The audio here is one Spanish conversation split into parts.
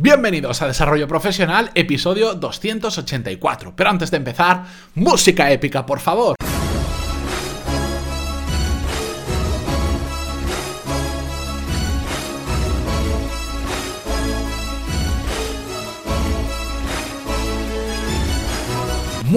Bienvenidos a Desarrollo Profesional, episodio 284. Pero antes de empezar, música épica, por favor.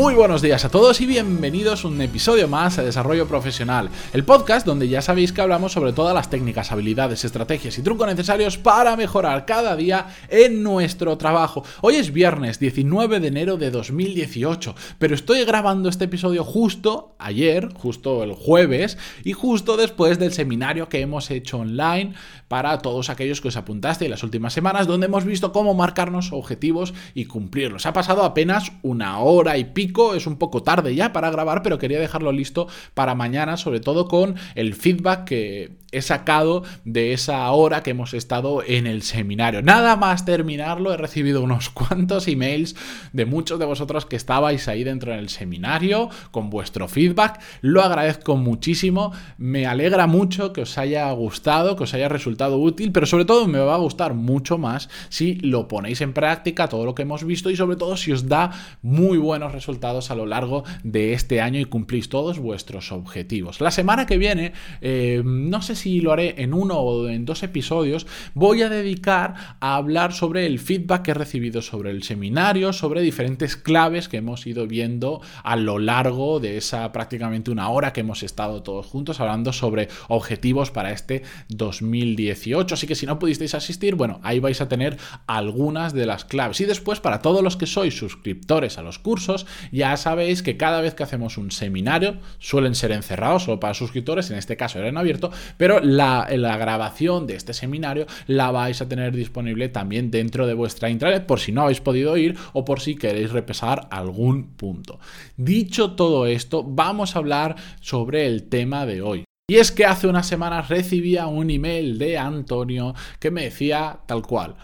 Muy buenos días a todos y bienvenidos a un episodio más de Desarrollo Profesional, el podcast donde ya sabéis que hablamos sobre todas las técnicas, habilidades, estrategias y trucos necesarios para mejorar cada día en nuestro trabajo. Hoy es viernes 19 de enero de 2018, pero estoy grabando este episodio justo ayer, justo el jueves y justo después del seminario que hemos hecho online para todos aquellos que os apuntaste en las últimas semanas, donde hemos visto cómo marcarnos objetivos y cumplirlos. Ha pasado apenas una hora y pico es un poco tarde ya para grabar, pero quería dejarlo listo para mañana, sobre todo con el feedback que he sacado de esa hora que hemos estado en el seminario. Nada más terminarlo, he recibido unos cuantos emails de muchos de vosotros que estabais ahí dentro del seminario con vuestro feedback. Lo agradezco muchísimo, me alegra mucho que os haya gustado, que os haya resultado útil, pero sobre todo me va a gustar mucho más si lo ponéis en práctica, todo lo que hemos visto y sobre todo si os da muy buenos resultados a lo largo de este año y cumplís todos vuestros objetivos. La semana que viene, eh, no sé si lo haré en uno o en dos episodios, voy a dedicar a hablar sobre el feedback que he recibido sobre el seminario, sobre diferentes claves que hemos ido viendo a lo largo de esa prácticamente una hora que hemos estado todos juntos hablando sobre objetivos para este 2018. Así que si no pudisteis asistir, bueno, ahí vais a tener algunas de las claves. Y después, para todos los que sois suscriptores a los cursos, ya sabéis que cada vez que hacemos un seminario, suelen ser encerrados solo para suscriptores, en este caso era en abierto, pero la, la grabación de este seminario la vais a tener disponible también dentro de vuestra intranet por si no habéis podido ir o por si queréis repasar algún punto. Dicho todo esto, vamos a hablar sobre el tema de hoy. Y es que hace unas semanas recibía un email de Antonio que me decía tal cual.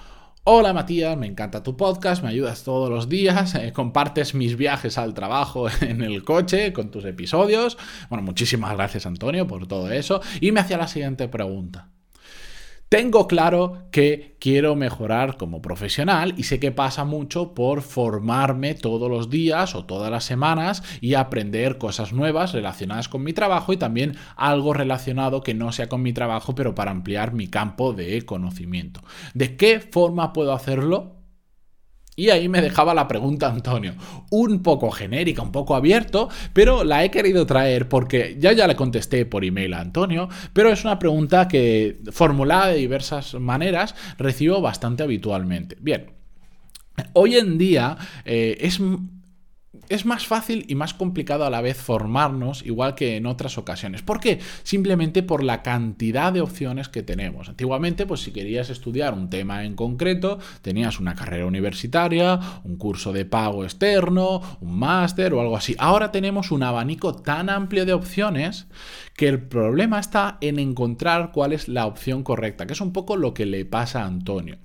Hola Matías, me encanta tu podcast, me ayudas todos los días, eh, compartes mis viajes al trabajo en el coche con tus episodios. Bueno, muchísimas gracias Antonio por todo eso. Y me hacía la siguiente pregunta. Tengo claro que quiero mejorar como profesional y sé que pasa mucho por formarme todos los días o todas las semanas y aprender cosas nuevas relacionadas con mi trabajo y también algo relacionado que no sea con mi trabajo pero para ampliar mi campo de conocimiento. ¿De qué forma puedo hacerlo? Y ahí me dejaba la pregunta Antonio, un poco genérica, un poco abierto, pero la he querido traer porque ya ya le contesté por email a Antonio, pero es una pregunta que formulada de diversas maneras recibo bastante habitualmente. Bien, hoy en día eh, es es más fácil y más complicado a la vez formarnos, igual que en otras ocasiones. ¿Por qué? Simplemente por la cantidad de opciones que tenemos. Antiguamente, pues si querías estudiar un tema en concreto, tenías una carrera universitaria, un curso de pago externo, un máster o algo así. Ahora tenemos un abanico tan amplio de opciones que el problema está en encontrar cuál es la opción correcta, que es un poco lo que le pasa a Antonio.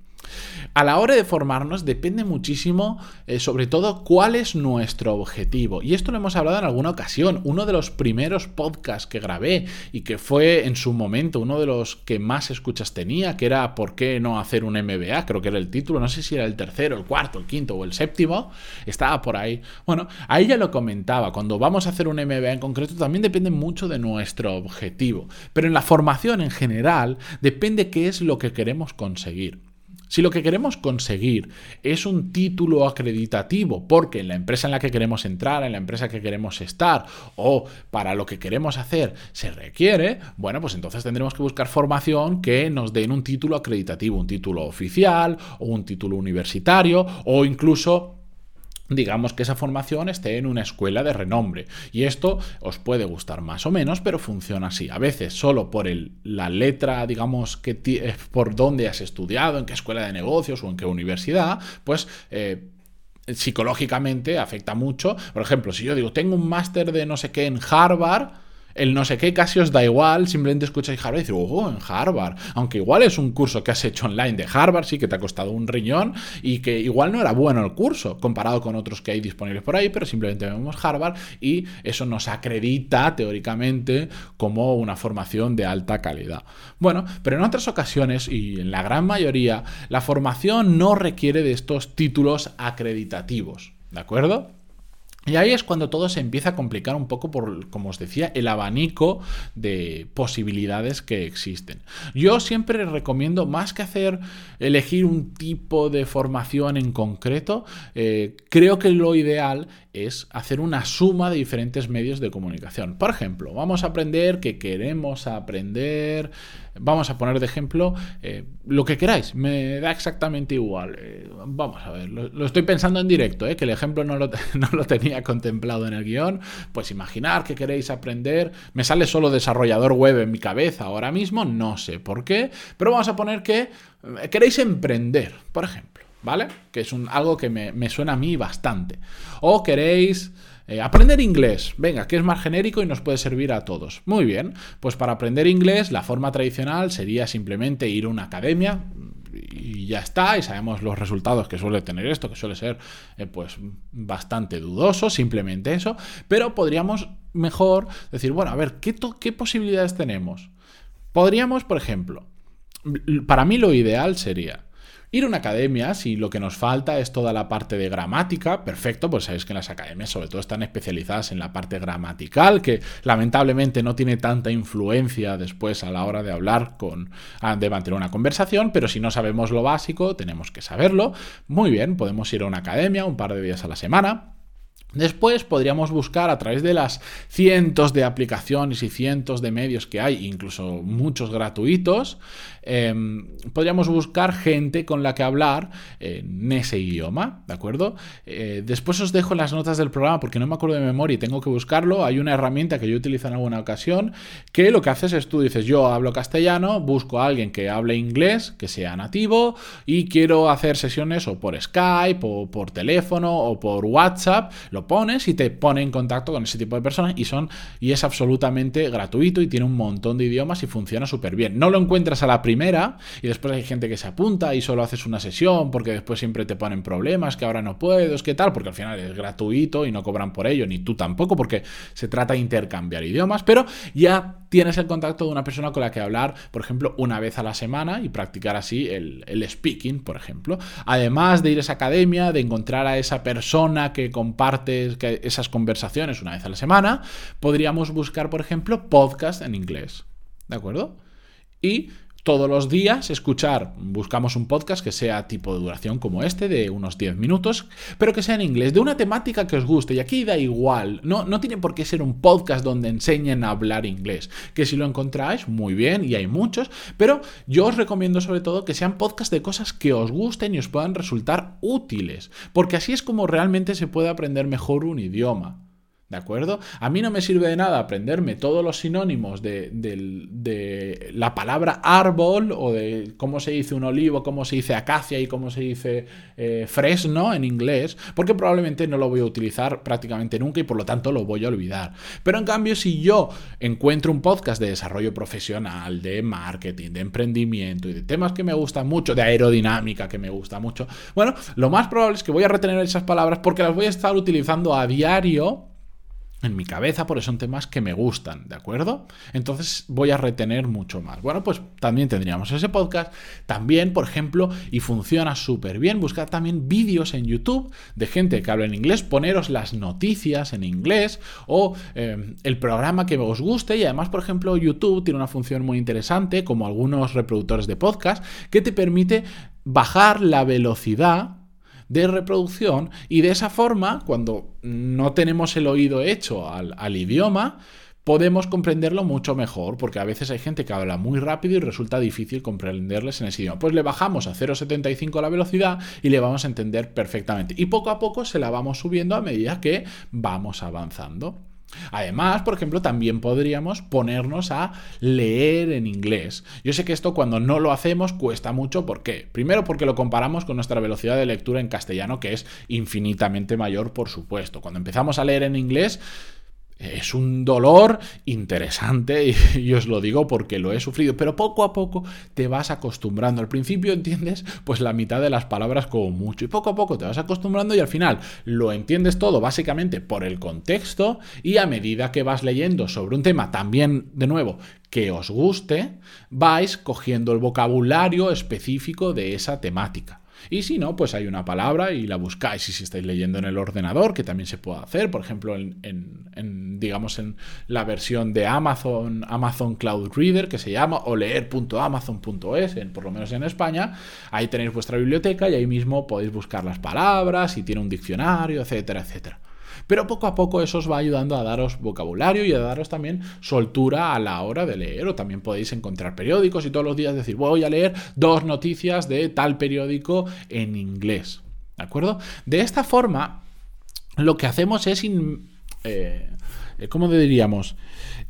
A la hora de formarnos depende muchísimo, eh, sobre todo, cuál es nuestro objetivo. Y esto lo hemos hablado en alguna ocasión. Uno de los primeros podcasts que grabé y que fue en su momento uno de los que más escuchas tenía, que era ¿Por qué no hacer un MBA? Creo que era el título. No sé si era el tercero, el cuarto, el quinto o el séptimo. Estaba por ahí. Bueno, ahí ya lo comentaba. Cuando vamos a hacer un MBA en concreto también depende mucho de nuestro objetivo. Pero en la formación en general depende qué es lo que queremos conseguir. Si lo que queremos conseguir es un título acreditativo, porque en la empresa en la que queremos entrar, en la empresa que queremos estar o para lo que queremos hacer se requiere, bueno, pues entonces tendremos que buscar formación que nos den un título acreditativo, un título oficial o un título universitario o incluso digamos que esa formación esté en una escuela de renombre. Y esto os puede gustar más o menos, pero funciona así. A veces solo por el, la letra, digamos, que eh, por dónde has estudiado, en qué escuela de negocios o en qué universidad, pues... Eh, psicológicamente afecta mucho. Por ejemplo, si yo digo, tengo un máster de no sé qué en Harvard, el no sé qué casi os da igual, simplemente escucháis Harvard y dices, oh, en Harvard. Aunque igual es un curso que has hecho online de Harvard, sí que te ha costado un riñón y que igual no era bueno el curso comparado con otros que hay disponibles por ahí, pero simplemente vemos Harvard y eso nos acredita teóricamente como una formación de alta calidad. Bueno, pero en otras ocasiones y en la gran mayoría, la formación no requiere de estos títulos acreditativos. ¿De acuerdo? Y ahí es cuando todo se empieza a complicar un poco por, como os decía, el abanico de posibilidades que existen. Yo siempre recomiendo, más que hacer elegir un tipo de formación en concreto, eh, creo que lo ideal es hacer una suma de diferentes medios de comunicación. Por ejemplo, vamos a aprender que queremos aprender, vamos a poner de ejemplo eh, lo que queráis, me da exactamente igual. Eh, vamos a ver, lo, estoy pensando en directo, que el ejemplo no lo, no lo, tenía contemplado en el guion. Pues imaginar que queréis aprender, me sale solo desarrollador web en mi cabeza ahora mismo, no sé por qué, pero vamos a poner que queréis emprender, por ejemplo. ¿vale? Que es algo que me, suena a mí bastante. O queréis eh, aprender inglés, venga, que es más genérico y nos puede servir a todos. Muy bien, pues para aprender inglés la forma tradicional sería simplemente ir a una academia y ya está, y sabemos los resultados que suele tener esto, que suele ser eh, pues bastante dudoso, simplemente eso, pero podríamos mejor decir, bueno, a ver, ¿qué, qué posibilidades tenemos? Podríamos, por ejemplo, para mí lo ideal sería Ir a una academia, si lo que nos falta es toda la parte de gramática, perfecto, pues sabéis que las academias sobre todo están especializadas en la parte gramatical, que lamentablemente no tiene tanta influencia después a la hora de hablar con, de mantener una conversación, pero si no sabemos lo básico, tenemos que saberlo. Muy bien, podemos ir a una academia un par de días a la semana. Después podríamos buscar a través de las cientos de aplicaciones y cientos de medios que hay, incluso muchos gratuitos, em, podríamos buscar gente con la que hablar en ese idioma, ¿de acuerdo? Eh, después os dejo las notas del programa porque no me acuerdo de memoria y tengo que buscarlo. Hay una herramienta que yo utilizo en alguna ocasión que lo que haces es tú dices, yo hablo castellano, busco a alguien que hable inglés, que sea nativo y quiero hacer sesiones o por Skype o por teléfono o por WhatsApp pones y te pone en contacto con ese tipo de personas y son y es absolutamente gratuito y tiene un montón de idiomas y funciona súper bien. No lo encuentras a la primera y después hay gente que se apunta y solo haces una sesión porque después siempre te ponen problemas que ahora no puedes, qué tal, porque al final es gratuito y no cobran por ello, ni tú tampoco, porque se trata de intercambiar idiomas, pero ya tienes el contacto de una persona con la que hablar, por ejemplo, una vez a la semana y practicar así el, speaking, por ejemplo. Además de ir a esa academia, de encontrar a esa persona que comparte esas conversaciones una vez a la semana, podríamos buscar, por ejemplo, podcast en inglés. ¿De acuerdo? Y todos los días escuchar, buscamos un podcast que sea tipo de duración como este, de unos 10 minutos, pero que sea en inglés, de una temática que os guste. Y aquí da igual, no, no tiene por qué ser un podcast donde enseñen a hablar inglés, que si lo encontráis, muy bien, y hay muchos, pero yo os recomiendo sobre todo que sean podcasts de cosas que os gusten y os puedan resultar útiles, porque así es como realmente se puede aprender mejor un idioma. ¿De acuerdo? A mí no me sirve de nada aprenderme todos los sinónimos de, la palabra árbol o de cómo se dice un olivo, cómo se dice acacia y cómo se dice eh, fresno en inglés, porque probablemente no lo voy a utilizar prácticamente nunca y por lo tanto lo voy a olvidar. Pero en cambio, si yo encuentro un podcast de desarrollo profesional, de marketing, de emprendimiento y de temas que me gustan mucho, de aerodinámica que me gusta mucho, bueno, lo más probable es que voy a retener esas palabras porque las voy a estar utilizando a diario en mi cabeza porque son temas que me gustan, ¿de acuerdo? Entonces voy a retener mucho más. Bueno, pues también tendríamos ese podcast. También, por ejemplo, y funciona súper bien, buscar también vídeos en YouTube de gente que habla en inglés, poneros las noticias en inglés o eh, el programa que os guste. Y además, por ejemplo, YouTube tiene una función muy interesante, como algunos reproductores de podcast, que te permite bajar la velocidad de reproducción y de esa forma, cuando no tenemos el oído hecho al, idioma, podemos comprenderlo mucho mejor, porque a veces hay gente que habla muy rápido y resulta difícil comprenderles en ese idioma. Pues le bajamos a 0,75 la velocidad y le vamos a entender perfectamente. Y poco a poco se la vamos subiendo a medida que vamos avanzando. Además, por ejemplo, también podríamos ponernos a leer en inglés. Yo sé que esto cuando no lo hacemos cuesta mucho. ¿Por qué? Primero porque lo comparamos con nuestra velocidad de lectura en castellano, que es infinitamente mayor, por supuesto. Cuando empezamos a leer en inglés, es un dolor interesante y, os lo digo porque lo he sufrido, pero poco a poco te vas acostumbrando. Al principio entiendes pues la mitad de las palabras como mucho y poco a poco te vas acostumbrando y al final lo entiendes todo básicamente por el contexto y a medida que vas leyendo sobre un tema también de nuevo que os guste, vais cogiendo el vocabulario específico de esa temática. Y si no, pues hay una palabra y la buscáis. Y si estáis leyendo en el ordenador, que también se puede hacer, por ejemplo, en, digamos, en la versión de Amazon, Amazon Cloud Reader, que se llama, o leer.amazon.es, por lo menos en España, ahí tenéis vuestra biblioteca y ahí mismo podéis buscar las palabras, y tiene un diccionario, etcétera, etcétera. Pero poco a poco eso os va ayudando a daros vocabulario y a daros también soltura a la hora de leer. O también podéis encontrar periódicos y todos los días decir, voy a leer dos noticias de tal periódico en inglés. ¿De acuerdo? De esta forma, lo que hacemos es... Eh, ¿Cómo diríamos?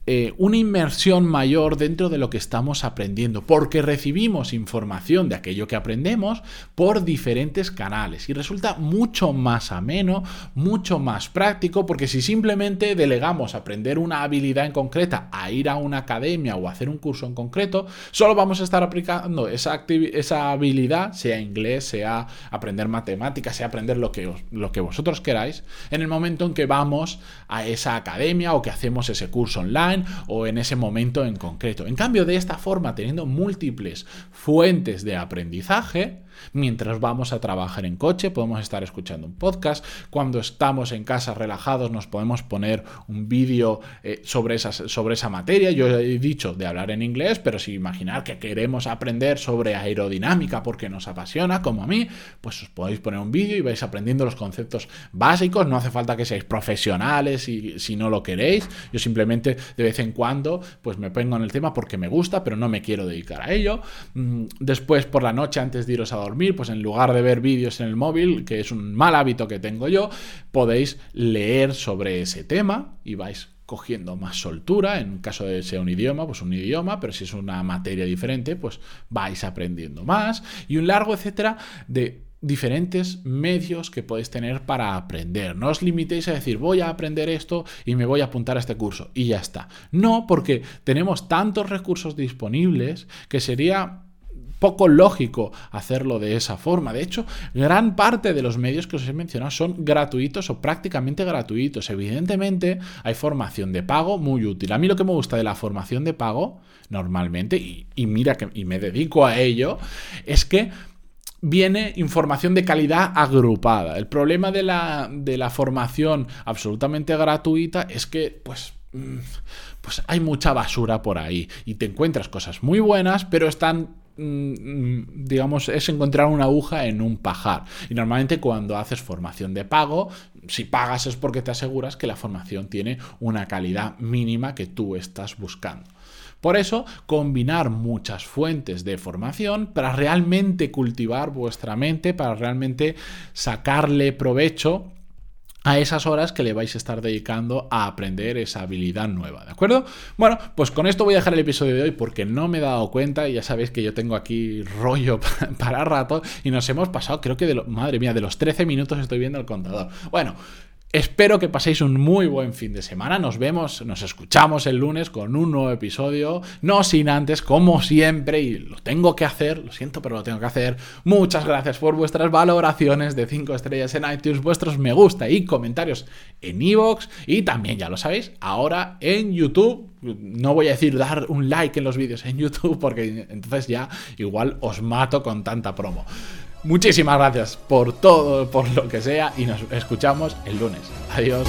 Eh, una inmersión mayor dentro de lo que estamos aprendiendo, porque recibimos información de aquello que aprendemos por diferentes canales y resulta mucho más ameno, mucho más práctico, porque si simplemente delegamos aprender una habilidad en concreta a ir a una academia o hacer un curso en concreto, solo vamos a estar aplicando esa, habilidad, sea inglés, sea aprender matemáticas, sea aprender lo que vosotros queráis, en el momento en que vamos a esa academia o que hacemos ese curso online o en ese momento en concreto. En cambio, de esta forma, teniendo múltiples fuentes de aprendizaje, Mientras vamos a trabajar en coche, podemos estar escuchando un podcast. Cuando estamos en casa relajados, nos podemos poner un vídeo eh, sobre, sobre esa materia. Yo he dicho de hablar en inglés, pero si imaginar que queremos aprender sobre aerodinámica porque nos apasiona, como a mí, pues os podéis poner un vídeo y vais aprendiendo los conceptos básicos. No hace falta que seáis profesionales y, si no lo queréis. Yo simplemente de vez en cuando pues me pongo en el tema porque me gusta, pero no me quiero dedicar a ello. Mm, después por la noche, antes de iros a dormir, pues en lugar de ver vídeos en el móvil, que es un mal hábito que tengo yo, podéis leer sobre ese tema y vais cogiendo más soltura, en caso de ser un idioma, pues un idioma, pero si es una materia diferente, pues vais aprendiendo más y un largo etcétera de diferentes medios que podéis tener para aprender. No os limitéis a decir voy a aprender esto y me voy a apuntar a este curso y ya está. No, porque tenemos tantos recursos disponibles que sería poco lógico hacerlo de esa forma. De hecho, gran parte de los medios que os he mencionado son gratuitos o prácticamente gratuitos. Evidentemente, hay formación de pago muy útil. A mí lo que me gusta de la formación de pago, normalmente, y, mira que y me dedico a ello, es que viene información de calidad agrupada. El problema de la, de la formación absolutamente gratuita es que, pues, mm, pues hay mucha basura por ahí y te encuentras cosas muy buenas, pero están digamos, es encontrar una aguja en un pajar. Y normalmente cuando haces formación de pago, si pagas es porque te aseguras que la formación tiene una calidad mínima que tú estás buscando. Por eso, combinar muchas fuentes de formación para realmente cultivar vuestra mente, para realmente sacarle provecho a esas horas que le vais a estar dedicando a aprender esa habilidad nueva, ¿de acuerdo? Bueno, pues con esto voy a dejar el episodio de hoy porque no me he dado cuenta y ya sabéis que yo tengo aquí rollo para rato y nos hemos pasado, creo que de lo, madre mía, de los 13 minutos estoy viendo el contador. Bueno, Espero que paséis un muy buen fin de semana. Nos vemos, nos escuchamos el lunes con un nuevo episodio. No sin antes, como siempre, y lo tengo que hacer, lo siento, pero lo tengo que hacer. Muchas gracias por vuestras valoraciones de 5 estrellas en iTunes, vuestros me gusta y comentarios en iVoox. Y también, ya lo sabéis, ahora en YouTube. No voy a decir dar un like en los vídeos en YouTube porque entonces ya igual os mato con tanta promo. Muchísimas gracias por todo, por lo que sea y nos escuchamos el lunes. Adiós.